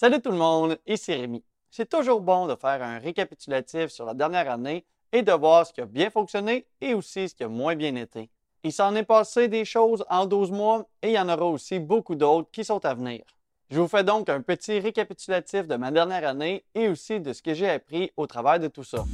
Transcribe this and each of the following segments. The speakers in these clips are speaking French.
Salut tout le monde, ici Rémi. C'est toujours bon de faire un récapitulatif sur la dernière année et de voir ce qui a bien fonctionné et aussi ce qui a moins bien été. Il s'en est passé des choses en 12 mois et il y en aura aussi beaucoup d'autres qui sont à venir. Je vous fais donc un petit récapitulatif de ma dernière année et aussi de ce que j'ai appris au travers de tout ça.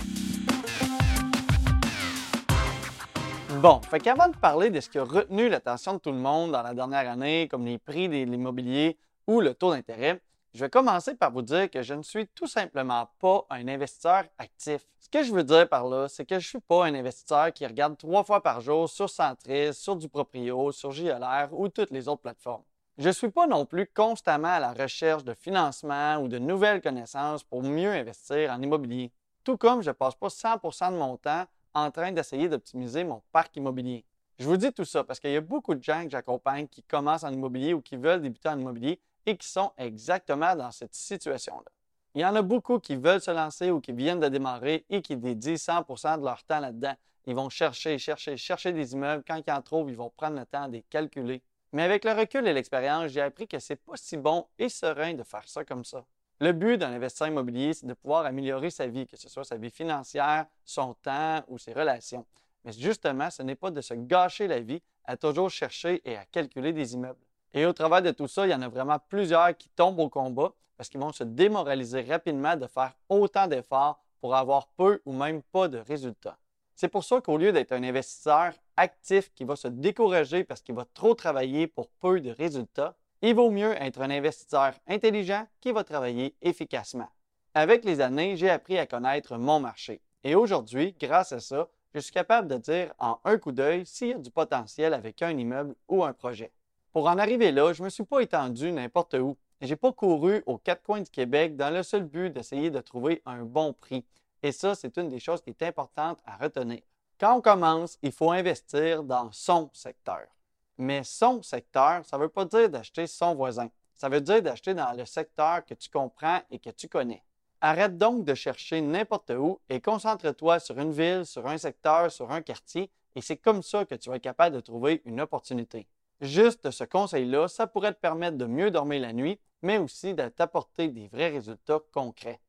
Bon, fait qu'avant de parler de ce qui a retenu l'attention de tout le monde dans la dernière année, comme les prix de l'immobilier ou le taux d'intérêt, je vais commencer par vous dire que je ne suis tout simplement pas un investisseur actif. Ce que je veux dire par là, c'est que je ne suis pas un investisseur qui regarde trois fois par jour sur Centris, sur du Proprio, sur JLR ou toutes les autres plateformes. Je ne suis pas non plus constamment à la recherche de financement ou de nouvelles connaissances pour mieux investir en immobilier. Tout comme je ne passe pas 100% de mon temps en train d'essayer d'optimiser mon parc immobilier. Je vous dis tout ça parce qu'il y a beaucoup de gens que j'accompagne qui commencent en immobilier ou qui veulent débuter en immobilier et qui sont exactement dans cette situation-là. Il y en a beaucoup qui veulent se lancer ou qui viennent de démarrer et qui dédient 100% de leur temps là-dedans. Ils vont chercher, chercher, chercher des immeubles. Quand ils en trouvent, ils vont prendre le temps de les calculer. Mais avec le recul et l'expérience, j'ai appris que c'est pas si bon et serein de faire ça comme ça. Le but d'un investisseur immobilier, c'est de pouvoir améliorer sa vie, que ce soit sa vie financière, son temps ou ses relations. Mais justement, ce n'est pas de se gâcher la vie à toujours chercher et à calculer des immeubles. Et au travers de tout ça, il y en a vraiment plusieurs qui tombent au combat parce qu'ils vont se démoraliser rapidement de faire autant d'efforts pour avoir peu ou même pas de résultats. C'est pour ça qu'au lieu d'être un investisseur actif qui va se décourager parce qu'il va trop travailler pour peu de résultats, il vaut mieux être un investisseur intelligent qui va travailler efficacement. Avec les années, j'ai appris à connaître mon marché. Et aujourd'hui, grâce à ça, je suis capable de dire en un coup d'œil s'il y a du potentiel avec un immeuble ou un projet. Pour en arriver là, je ne me suis pas étendu n'importe où. Je n'ai pas couru aux quatre coins du Québec dans le seul but d'essayer de trouver un bon prix. Et ça, c'est une des choses qui est importante à retenir. Quand on commence, il faut investir dans son secteur. Mais son secteur, ça ne veut pas dire d'acheter son voisin. Ça veut dire d'acheter dans le secteur que tu comprends et que tu connais. Arrête donc de chercher n'importe où et concentre-toi sur une ville, sur un secteur, sur un quartier, et c'est comme ça que tu vas être capable de trouver une opportunité. Juste ce conseil-là, ça pourrait te permettre de mieux dormir la nuit, mais aussi de t'apporter des vrais résultats concrets.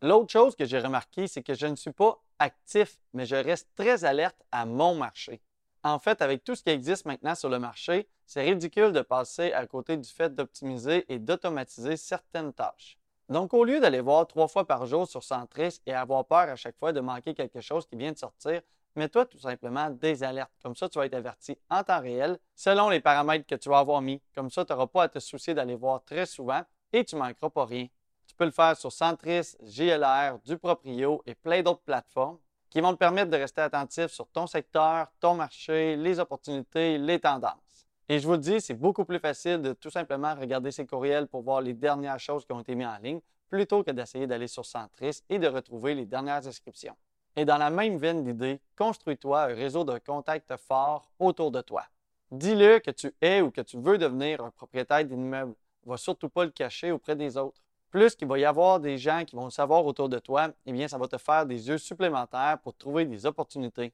L'autre chose que j'ai remarqué, c'est que je ne suis pas actif, mais je reste très alerte à mon marché. En fait, avec tout ce qui existe maintenant sur le marché, c'est ridicule de passer à côté du fait d'optimiser et d'automatiser certaines tâches. Donc, au lieu d'aller voir trois fois par jour sur Centris et avoir peur à chaque fois de manquer quelque chose qui vient de sortir, mets-toi tout simplement des alertes. Comme ça, tu vas être averti en temps réel selon les paramètres que tu vas avoir mis. Comme ça, tu n'auras pas à te soucier d'aller voir très souvent et tu ne manqueras pas rien. Tu peux le faire sur Centris, GLR, Duproprio et plein d'autres plateformes qui vont te permettre de rester attentif sur ton secteur, ton marché, les opportunités, les tendances. Et je vous le dis, c'est beaucoup plus facile de tout simplement regarder ces courriels pour voir les dernières choses qui ont été mises en ligne plutôt que d'essayer d'aller sur Centris et de retrouver les dernières inscriptions. Et dans la même veine d'idées, construis-toi un réseau de contacts forts autour de toi. Dis-le que tu es ou que tu veux devenir un propriétaire d'immeuble. Va surtout pas le cacher auprès des autres. Plus qu'il va y avoir des gens qui vont le savoir autour de toi, eh bien, ça va te faire des yeux supplémentaires pour trouver des opportunités.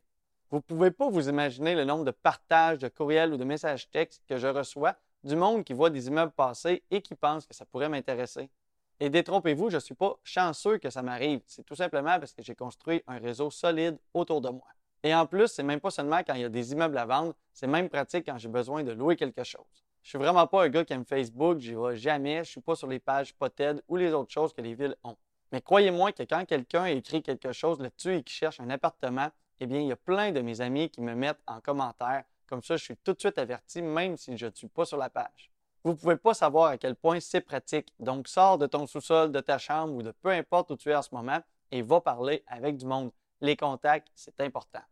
Vous ne pouvez pas vous imaginer le nombre de partages de courriels ou de messages textes que je reçois du monde qui voit des immeubles passer et qui pense que ça pourrait m'intéresser. Et détrompez-vous, je ne suis pas chanceux que ça m'arrive. C'est tout simplement parce que j'ai construit un réseau solide autour de moi. Et en plus, c'est même pas seulement quand il y a des immeubles à vendre, c'est même pratique quand j'ai besoin de louer quelque chose. Je suis vraiment pas un gars qui aime Facebook, j'y vais jamais, je suis pas sur les pages Poted ou les autres choses que les villes ont. Mais croyez-moi que quand quelqu'un écrit quelque chose là-dessus et qui cherche un appartement, eh bien, il y a plein de mes amis qui me mettent en commentaire. Comme ça, je suis tout de suite averti, même si je ne suis pas sur la page. Vous ne pouvez pas savoir à quel point c'est pratique. Donc, sors de ton sous-sol, de ta chambre ou de peu importe où tu es en ce moment et va parler avec du monde. Les contacts, c'est important.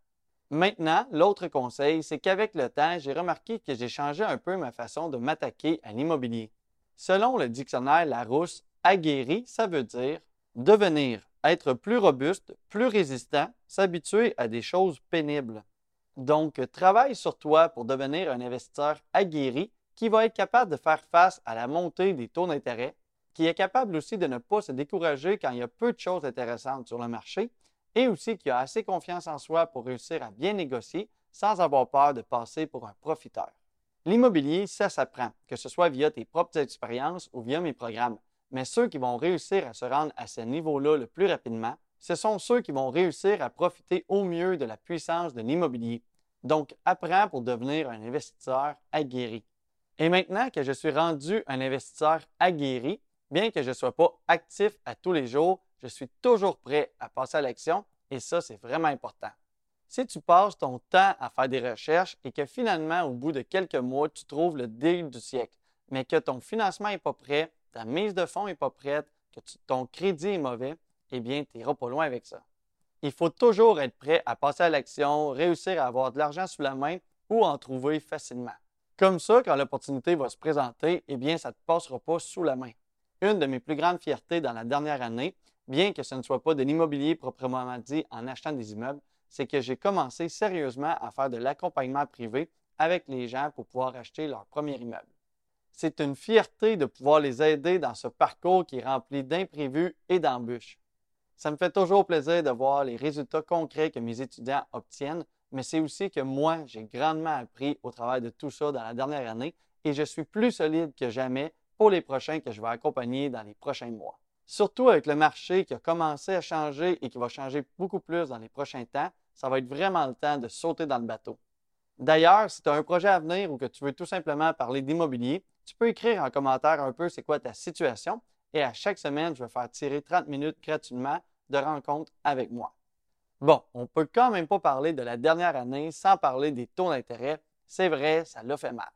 Maintenant, l'autre conseil, c'est qu'avec le temps, j'ai remarqué que j'ai changé un peu ma façon de m'attaquer à l'immobilier. Selon le dictionnaire Larousse, aguerri, ça veut dire devenir, être plus robuste, plus résistant, s'habituer à des choses pénibles. Donc, travaille sur toi pour devenir un investisseur aguerri qui va être capable de faire face à la montée des taux d'intérêt, qui est capable aussi de ne pas se décourager quand il y a peu de choses intéressantes sur le marché, et aussi qui a assez confiance en soi pour réussir à bien négocier sans avoir peur de passer pour un profiteur. L'immobilier, ça s'apprend, que ce soit via tes propres expériences ou via mes programmes. mais ceux qui vont réussir à se rendre à ce niveau-là le plus rapidement, ce sont ceux qui vont réussir à profiter au mieux de la puissance de l'immobilier. Donc, apprends pour devenir un investisseur aguerri. Et maintenant que je suis rendu un investisseur aguerri, bien que je ne sois pas actif à tous les jours, je suis toujours prêt à passer à l'action et ça, c'est vraiment important. Si tu passes ton temps à faire des recherches et que finalement, au bout de quelques mois, tu trouves le deal du siècle, mais que ton financement n'est pas prêt, ta mise de fonds n'est pas prête, que ton crédit est mauvais, eh bien, tu n'iras pas loin avec ça. Il faut toujours être prêt à passer à l'action, réussir à avoir de l'argent sous la main ou en trouver facilement. Comme ça, quand l'opportunité va se présenter, eh bien, ça ne te passera pas sous la main. Une de mes plus grandes fiertés dans la dernière année, bien que ce ne soit pas de l'immobilier proprement dit en achetant des immeubles, c'est que j'ai commencé sérieusement à faire de l'accompagnement privé avec les gens pour pouvoir acheter leur premier immeuble. C'est une fierté de pouvoir les aider dans ce parcours qui est rempli d'imprévus et d'embûches. Ça me fait toujours plaisir de voir les résultats concrets que mes étudiants obtiennent, mais c'est aussi que moi, j'ai grandement appris au travers de tout ça dans la dernière année et je suis plus solide que jamais pour les prochains que je vais accompagner dans les prochains mois. Surtout avec le marché qui a commencé à changer et qui va changer beaucoup plus dans les prochains temps, ça va être vraiment le temps de sauter dans le bateau. D'ailleurs, si tu as un projet à venir ou que tu veux tout simplement parler d'immobilier, tu peux écrire en commentaire un peu c'est quoi ta situation et à chaque semaine, je vais faire tirer 30 minutes gratuitement de rencontres avec moi. Bon, on peut quand même pas parler de la dernière année sans parler des taux d'intérêt. C'est vrai, ça l'a fait mal.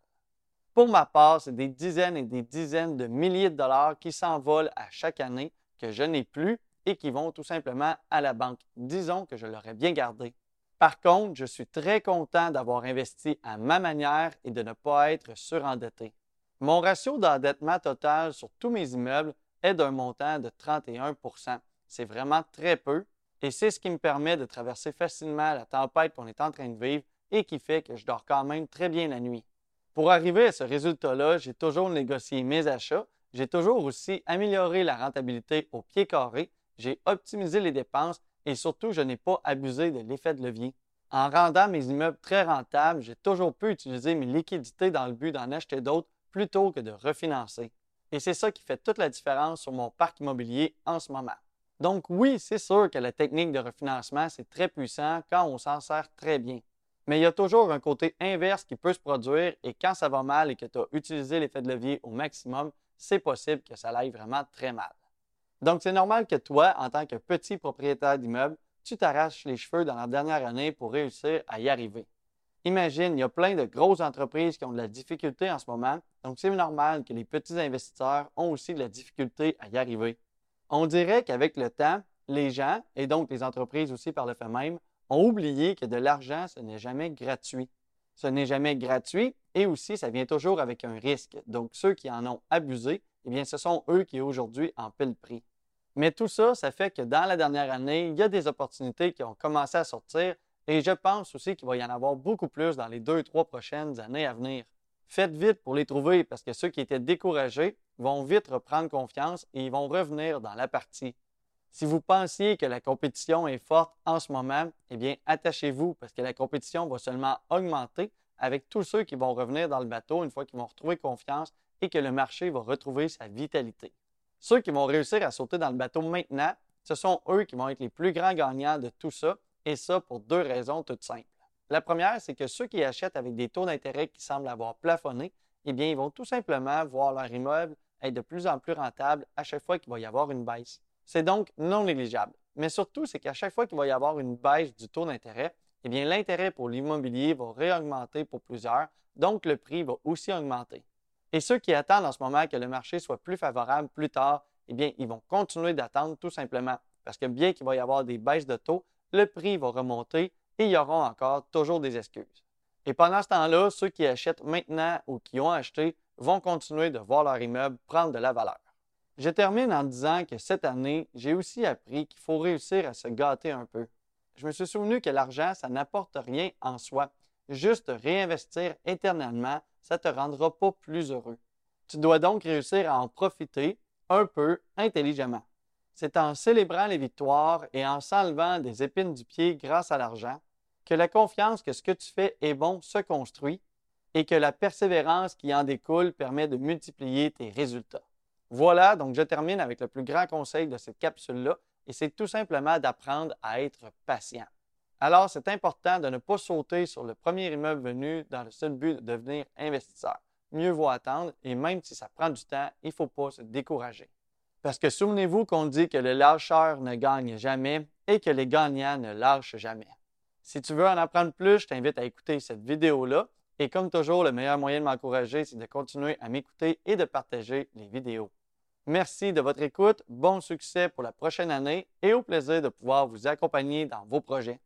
Pour ma part, c'est des dizaines et des dizaines de milliers de dollars qui s'envolent à chaque année que je n'ai plus et qui vont tout simplement à la banque. Disons que je l'aurais bien gardé. Par contre, je suis très content d'avoir investi à ma manière et de ne pas être surendetté. Mon ratio d'endettement total sur tous mes immeubles est d'un montant de 31% C'est vraiment très peu et c'est ce qui me permet de traverser facilement la tempête qu'on est en train de vivre et qui fait que je dors quand même très bien la nuit. Pour arriver à ce résultat-là, j'ai toujours négocié mes achats, j'ai toujours aussi amélioré la rentabilité au pied carré, j'ai optimisé les dépenses et surtout, je n'ai pas abusé de l'effet de levier. En rendant mes immeubles très rentables, j'ai toujours pu utiliser mes liquidités dans le but d'en acheter d'autres plutôt que de refinancer. Et c'est ça qui fait toute la différence sur mon parc immobilier en ce moment. Donc oui, c'est sûr que la technique de refinancement, c'est très puissant quand on s'en sert très bien. Mais il y a toujours un côté inverse qui peut se produire et quand ça va mal et que tu as utilisé l'effet de levier au maximum, c'est possible que ça aille vraiment très mal. Donc c'est normal que toi, en tant que petit propriétaire d'immeuble, tu t'arraches les cheveux dans la dernière année pour réussir à y arriver. Imagine, il y a plein de grosses entreprises qui ont de la difficulté en ce moment, donc c'est normal que les petits investisseurs ont aussi de la difficulté à y arriver. On dirait qu'avec le temps, les gens, et donc les entreprises aussi par le fait même, ont oublié que de l'argent, ce n'est jamais gratuit. Ce n'est jamais gratuit et aussi ça vient toujours avec un risque. Donc ceux qui en ont abusé, eh bien ce sont eux qui aujourd'hui en paient le prix. Mais tout ça, ça fait que dans la dernière année, il y a des opportunités qui ont commencé à sortir et je pense aussi qu'il va y en avoir beaucoup plus dans les deux, trois prochaines années à venir. Faites vite pour les trouver parce que ceux qui étaient découragés vont vite reprendre confiance et ils vont revenir dans la partie. Si vous pensiez que la compétition est forte en ce moment, eh bien, attachez-vous parce que la compétition va seulement augmenter avec tous ceux qui vont revenir dans le bateau une fois qu'ils vont retrouver confiance et que le marché va retrouver sa vitalité. Ceux qui vont réussir à sauter dans le bateau maintenant, ce sont eux qui vont être les plus grands gagnants de tout ça et ça pour deux raisons toutes simples. La première, c'est que ceux qui achètent avec des taux d'intérêt qui semblent avoir plafonné, eh bien, ils vont tout simplement voir leur immeuble être de plus en plus rentable à chaque fois qu'il va y avoir une baisse. C'est donc non négligeable. Mais surtout, c'est qu'à chaque fois qu'il va y avoir une baisse du taux d'intérêt, eh bien, l'intérêt pour l'immobilier va réaugmenter pour plusieurs, donc le prix va aussi augmenter. Et ceux qui attendent en ce moment que le marché soit plus favorable plus tard, eh bien, ils vont continuer d'attendre tout simplement. Parce que bien qu'il va y avoir des baisses de taux, le prix va remonter et il y aura encore toujours des excuses. Et pendant ce temps-là, ceux qui achètent maintenant ou qui ont acheté vont continuer de voir leur immeuble prendre de la valeur. Je termine en disant que cette année, j'ai aussi appris qu'il faut réussir à se gâter un peu. Je me suis souvenu que l'argent, ça n'apporte rien en soi. Juste réinvestir éternellement, ça ne te rendra pas plus heureux. Tu dois donc réussir à en profiter un peu intelligemment. C'est en célébrant les victoires et en s'enlevant des épines du pied grâce à l'argent que la confiance que ce que tu fais est bon se construit et que la persévérance qui en découle permet de multiplier tes résultats. Voilà, donc je termine avec le plus grand conseil de cette capsule-là, et c'est tout simplement d'apprendre à être patient. Alors, c'est important de ne pas sauter sur le premier immeuble venu dans le seul but de devenir investisseur. Mieux vaut attendre, et même si ça prend du temps, il ne faut pas se décourager. Parce que souvenez-vous qu'on dit que le lâcheur ne gagne jamais et que les gagnants ne lâchent jamais. Si tu veux en apprendre plus, je t'invite à écouter cette vidéo-là. Et comme toujours, le meilleur moyen de m'encourager, c'est de continuer à m'écouter et de partager les vidéos. Merci de votre écoute, bon succès pour la prochaine année et au plaisir de pouvoir vous accompagner dans vos projets.